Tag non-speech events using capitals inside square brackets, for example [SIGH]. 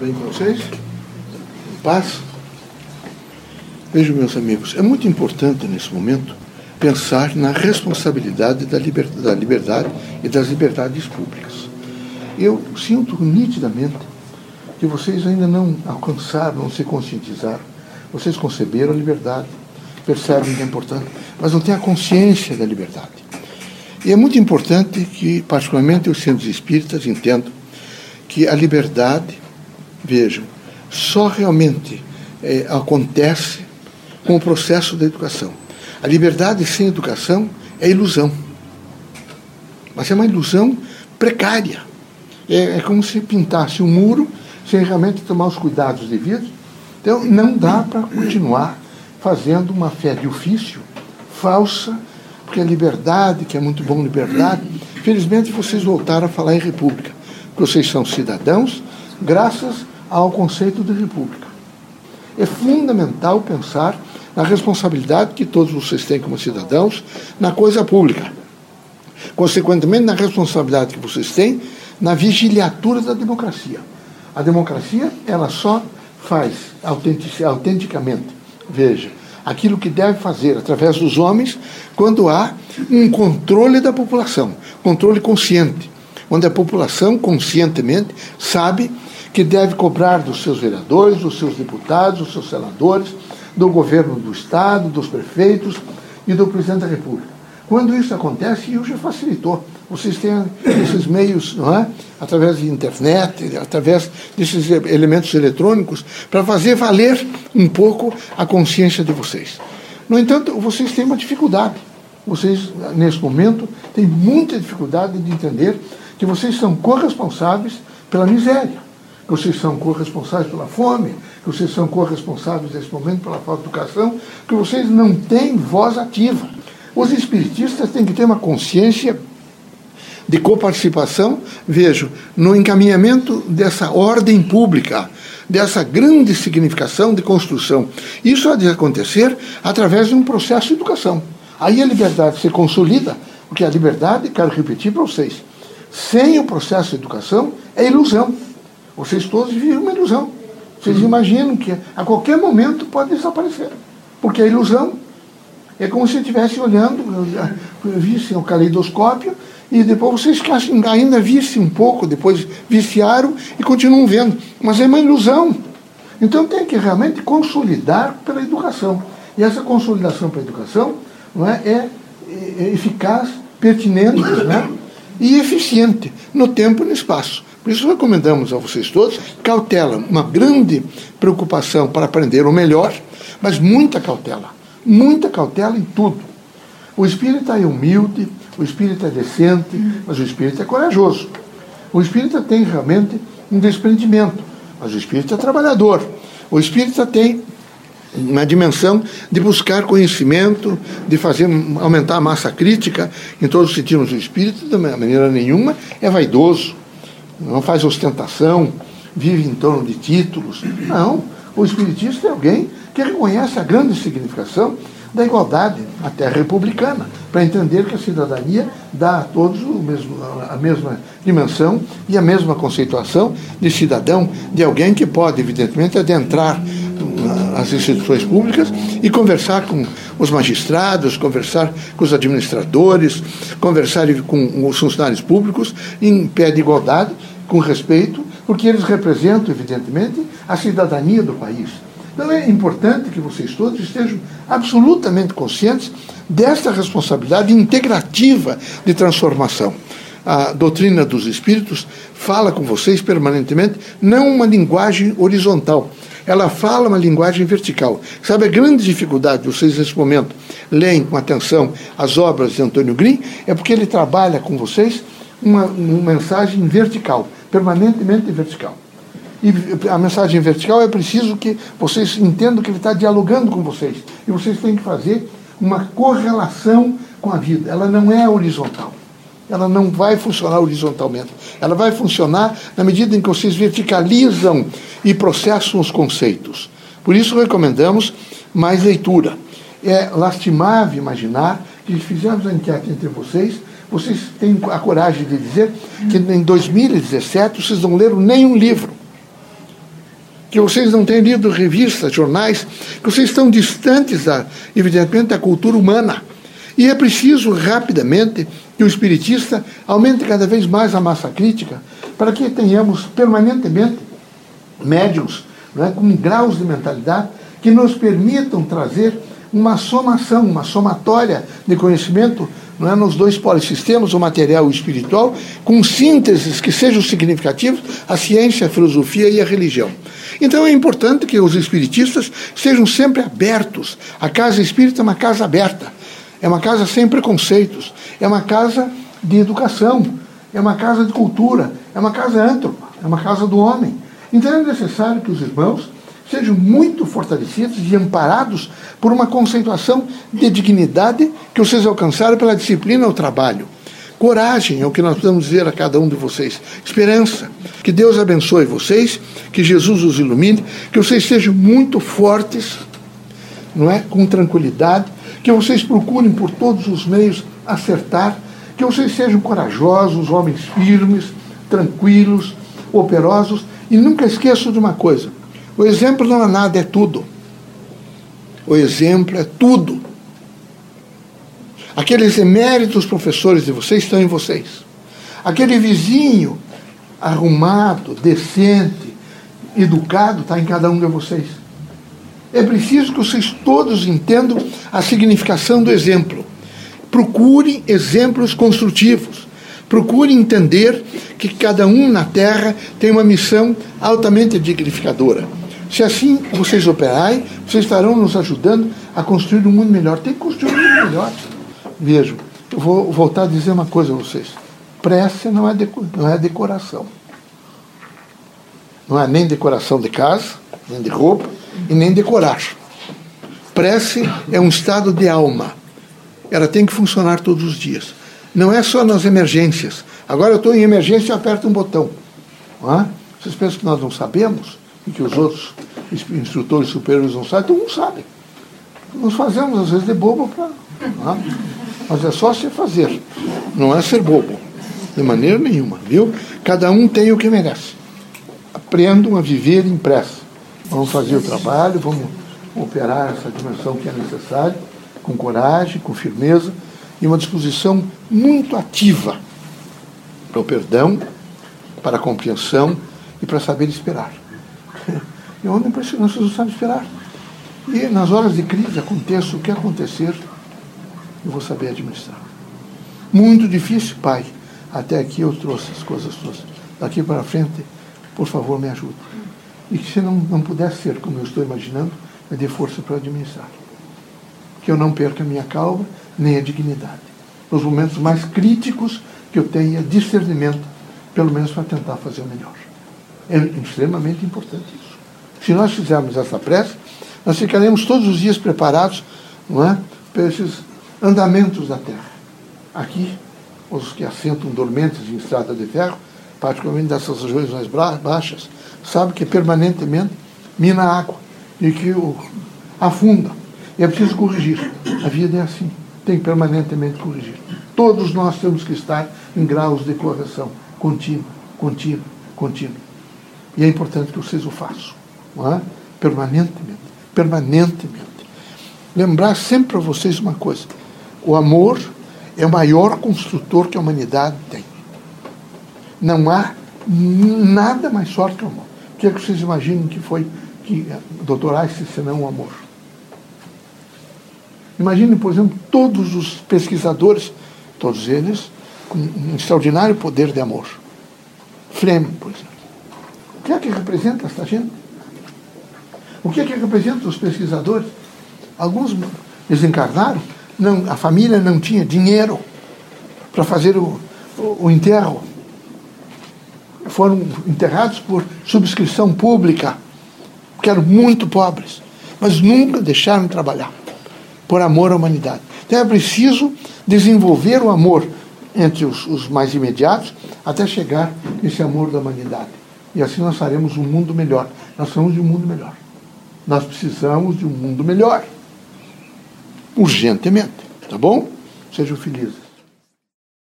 bem com vocês? Em paz? Vejam, meus amigos, é muito importante nesse momento pensar na responsabilidade da liberdade, da liberdade e das liberdades públicas. Eu sinto nitidamente que vocês ainda não alcançaram, não se conscientizaram. Vocês conceberam a liberdade, percebem que é importante, mas não têm a consciência da liberdade. E é muito importante que, particularmente os centros espíritas, entendam que a liberdade, vejam, só realmente é, acontece com o processo da educação. A liberdade sem educação é ilusão. Mas é uma ilusão precária. É, é como se pintasse um muro sem realmente tomar os cuidados devidos. Então, não dá para continuar fazendo uma fé de ofício falsa, porque a liberdade, que é muito bom liberdade, felizmente vocês voltaram a falar em república, porque vocês são cidadãos graças ao conceito de república. É fundamental pensar na responsabilidade que todos vocês têm como cidadãos na coisa pública. Consequentemente, na responsabilidade que vocês têm na vigiliatura da democracia. A democracia, ela só faz autenticamente, veja, aquilo que deve fazer através dos homens quando há um controle da população, controle consciente, onde a população conscientemente sabe que deve cobrar dos seus vereadores, dos seus deputados, dos seus senadores, do governo do Estado, dos prefeitos e do presidente da República. Quando isso acontece, isso já facilitou. Vocês têm esses meios, é? através de internet, através desses elementos eletrônicos, para fazer valer um pouco a consciência de vocês. No entanto, vocês têm uma dificuldade. Vocês, nesse momento, têm muita dificuldade de entender que vocês são corresponsáveis pela miséria que vocês são corresponsáveis pela fome, que vocês são corresponsáveis nesse momento pela falta de educação, que vocês não têm voz ativa. Os espiritistas têm que ter uma consciência de coparticipação, vejo, no encaminhamento dessa ordem pública, dessa grande significação de construção. Isso há de acontecer através de um processo de educação. Aí a liberdade se consolida, porque a liberdade, quero repetir para vocês, sem o processo de educação é ilusão. Vocês todos vivem uma ilusão. Vocês imaginam que a qualquer momento pode desaparecer. Porque a ilusão é como se estivesse olhando, vissem o caleidoscópio, e depois vocês ainda vissem um pouco, depois viciaram e continuam vendo. Mas é uma ilusão. Então tem que realmente consolidar pela educação. E essa consolidação pela educação não é, é, é eficaz, pertinente né, e eficiente no tempo e no espaço. Por isso recomendamos a vocês todos cautela, uma grande preocupação para aprender o melhor, mas muita cautela, muita cautela em tudo. O espírita é humilde, o espírita é decente, mas o espírita é corajoso. O espírita tem realmente um desprendimento, mas o espírita é trabalhador. O espírita tem uma dimensão de buscar conhecimento, de fazer aumentar a massa crítica em todos os sentidos. O espírito, de maneira nenhuma, é vaidoso não faz ostentação, vive em torno de títulos. Não. O espiritista é alguém que reconhece a grande significação da igualdade, até republicana, para entender que a cidadania dá a todos mesmo, a mesma dimensão e a mesma conceituação de cidadão, de alguém que pode, evidentemente, adentrar as instituições públicas e conversar com os magistrados, conversar com os administradores, conversar com os funcionários públicos em pé de igualdade, com respeito, porque eles representam, evidentemente, a cidadania do país. Então é importante que vocês todos estejam absolutamente conscientes desta responsabilidade integrativa de transformação. A doutrina dos espíritos fala com vocês permanentemente, não uma linguagem horizontal, ela fala uma linguagem vertical. Sabe a grande dificuldade de vocês nesse momento leem com atenção as obras de Antônio Green? É porque ele trabalha com vocês uma, uma mensagem vertical, permanentemente vertical. E a mensagem vertical é preciso que vocês entendam que ele está dialogando com vocês. E vocês têm que fazer uma correlação com a vida. Ela não é horizontal. Ela não vai funcionar horizontalmente. Ela vai funcionar na medida em que vocês verticalizam e processam os conceitos. Por isso recomendamos mais leitura. É lastimável imaginar que fizemos a enquete entre vocês, vocês têm a coragem de dizer que em 2017 vocês não leram nenhum livro. que vocês não têm lido revistas, jornais, que vocês estão distantes, da, evidentemente, da cultura humana. E é preciso rapidamente que o espiritista aumente cada vez mais a massa crítica para que tenhamos permanentemente médiums é, com graus de mentalidade que nos permitam trazer uma somação, uma somatória de conhecimento não é, nos dois polissistemas, o material e o espiritual, com sínteses que sejam significativas, a ciência, a filosofia e a religião. Então é importante que os espiritistas sejam sempre abertos. A casa espírita é uma casa aberta, é uma casa sem preconceitos, é uma casa de educação, é uma casa de cultura, é uma casa antropa, é uma casa do homem. Então é necessário que os irmãos sejam muito fortalecidos e amparados por uma conceituação de dignidade que vocês alcançaram pela disciplina ao trabalho. Coragem é o que nós podemos dizer a cada um de vocês. Esperança. Que Deus abençoe vocês, que Jesus os ilumine, que vocês sejam muito fortes, não é? Com tranquilidade, que vocês procurem por todos os meios acertar, que vocês sejam corajosos, homens firmes, tranquilos, operosos e nunca esqueçam de uma coisa: o exemplo não é nada, é tudo. O exemplo é tudo. Aqueles eméritos professores de vocês estão em vocês. Aquele vizinho arrumado, decente, educado está em cada um de vocês. É preciso que vocês todos entendam a significação do exemplo. Procure exemplos construtivos. Procure entender que cada um na Terra tem uma missão altamente dignificadora. Se assim vocês operarem, vocês estarão nos ajudando a construir um mundo melhor. Tem que construir um mundo melhor. Vejam, eu vou voltar a dizer uma coisa a vocês. Prece não é, não é decoração. Não é nem decoração de casa, nem de roupa, e nem decorar. Prece é um estado de alma. Ela tem que funcionar todos os dias. Não é só nas emergências. Agora eu estou em emergência e aperto um botão. Vocês pensam que nós não sabemos? e que os outros instrutores superiores não sabem, todo mundo sabe. Nós fazemos, às vezes, de bobo para. Mas é só se fazer, não é ser bobo, de maneira nenhuma, viu? Cada um tem o que merece. Aprendam a viver em pressa. Vamos fazer o trabalho, vamos operar essa dimensão que é necessária, com coragem, com firmeza e uma disposição muito ativa para o perdão, para a compreensão e para saber esperar. [LAUGHS] Homem impressionante, vocês não sabem esperar. E nas horas de crise aconteça o que acontecer, eu vou saber administrar. Muito difícil, pai. Até aqui eu trouxe as coisas todas. Daqui para frente, por favor, me ajude. E que se não, não pudesse ser como eu estou imaginando, me dê força para administrar. Que eu não perca a minha calma, nem a dignidade. Nos momentos mais críticos, que eu tenha discernimento, pelo menos para tentar fazer o melhor. É extremamente importante isso. Se nós fizermos essa prece, nós ficaremos todos os dias preparados não é, para esses andamentos da terra. Aqui, os que assentam dormentes em estrada de ferro, particularmente dessas regiões mais baixas, sabem que permanentemente mina água e que afunda. E é preciso corrigir. A vida é assim, tem que permanentemente corrigir. Todos nós temos que estar em graus de correção contínua, contínua, contínua. E é importante que vocês o façam, é? permanentemente. Permanentemente. Lembrar sempre para vocês uma coisa: o amor é o maior construtor que a humanidade tem. Não há nada mais forte que o amor. O que é que vocês imaginam que foi que o Dr. Einstein senão o amor? Imaginem, por exemplo, todos os pesquisadores, todos eles, com um extraordinário poder de amor. Fleming, por exemplo. O que é que representa esta gente? O que é que representa os pesquisadores? Alguns desencarnaram, não, a família não tinha dinheiro para fazer o, o, o enterro. Foram enterrados por subscrição pública, porque eram muito pobres, mas nunca deixaram de trabalhar por amor à humanidade. Então é preciso desenvolver o amor entre os, os mais imediatos até chegar nesse amor da humanidade. E assim nós faremos um mundo melhor. Nós precisamos de um mundo melhor. Nós precisamos de um mundo melhor. Urgentemente. Tá bom? Sejam felizes.